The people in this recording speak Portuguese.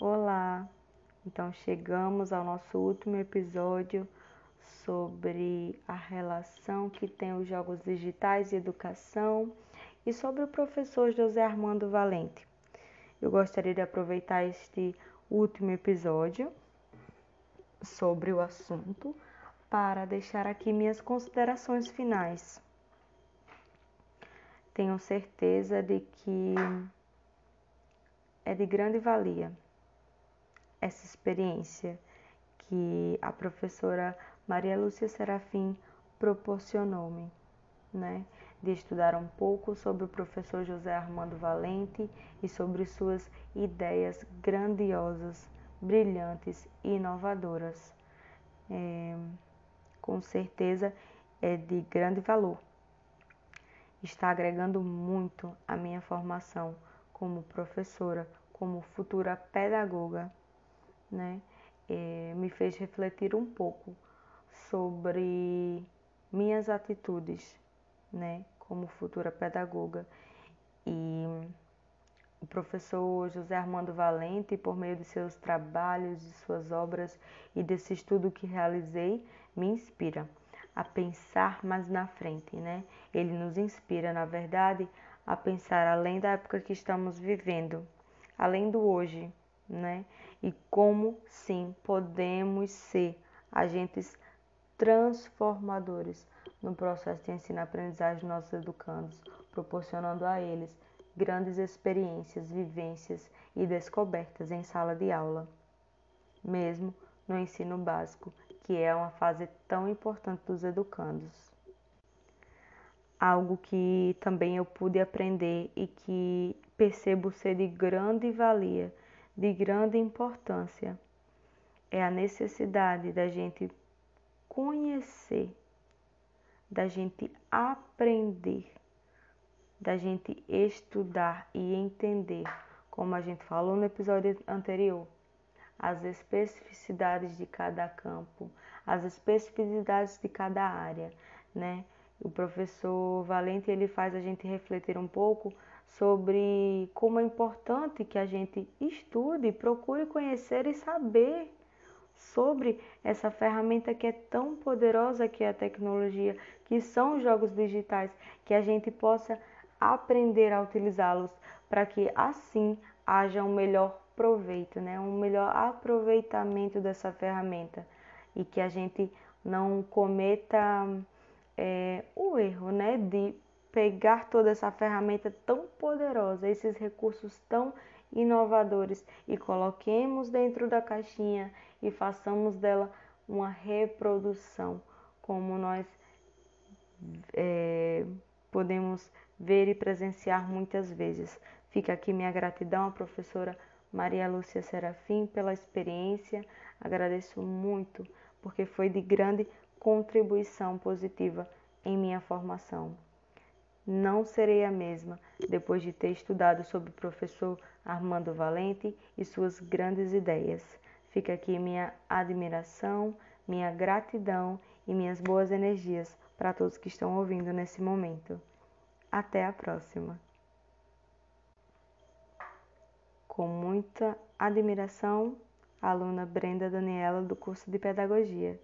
Olá! Então chegamos ao nosso último episódio sobre a relação que tem os jogos digitais e educação e sobre o professor José Armando Valente. Eu gostaria de aproveitar este último episódio sobre o assunto para deixar aqui minhas considerações finais. Tenho certeza de que é de grande valia essa experiência que a professora Maria Lúcia Serafim proporcionou-me, né? De estudar um pouco sobre o professor José Armando Valente e sobre suas ideias grandiosas, brilhantes e inovadoras. É, com certeza é de grande valor. Está agregando muito à minha formação como professora, como futura pedagoga né, é, me fez refletir um pouco sobre minhas atitudes, né, como futura pedagoga. E o professor José Armando Valente, por meio de seus trabalhos, de suas obras e desse estudo que realizei, me inspira a pensar mais na frente, né? Ele nos inspira, na verdade, a pensar além da época que estamos vivendo, além do hoje, né? E como sim podemos ser agentes transformadores no processo de ensino-aprendizagem dos nossos educandos, proporcionando a eles grandes experiências, vivências e descobertas em sala de aula, mesmo no ensino básico, que é uma fase tão importante dos educandos. Algo que também eu pude aprender e que percebo ser de grande valia de grande importância é a necessidade da gente conhecer, da gente aprender, da gente estudar e entender, como a gente falou no episódio anterior, as especificidades de cada campo, as especificidades de cada área, né? O professor Valente ele faz a gente refletir um pouco sobre como é importante que a gente estude, procure conhecer e saber sobre essa ferramenta que é tão poderosa que é a tecnologia, que são os jogos digitais, que a gente possa aprender a utilizá-los para que assim haja um melhor proveito, né? um melhor aproveitamento dessa ferramenta e que a gente não cometa é, erro né? de pegar toda essa ferramenta tão poderosa, esses recursos tão inovadores e coloquemos dentro da caixinha e façamos dela uma reprodução, como nós é, podemos ver e presenciar muitas vezes. Fica aqui minha gratidão à professora Maria Lúcia Serafim pela experiência. Agradeço muito porque foi de grande contribuição positiva em minha formação não serei a mesma depois de ter estudado sobre o professor Armando Valente e suas grandes ideias. Fica aqui minha admiração, minha gratidão e minhas boas energias para todos que estão ouvindo nesse momento. Até a próxima. Com muita admiração, aluna Brenda Daniela do curso de Pedagogia.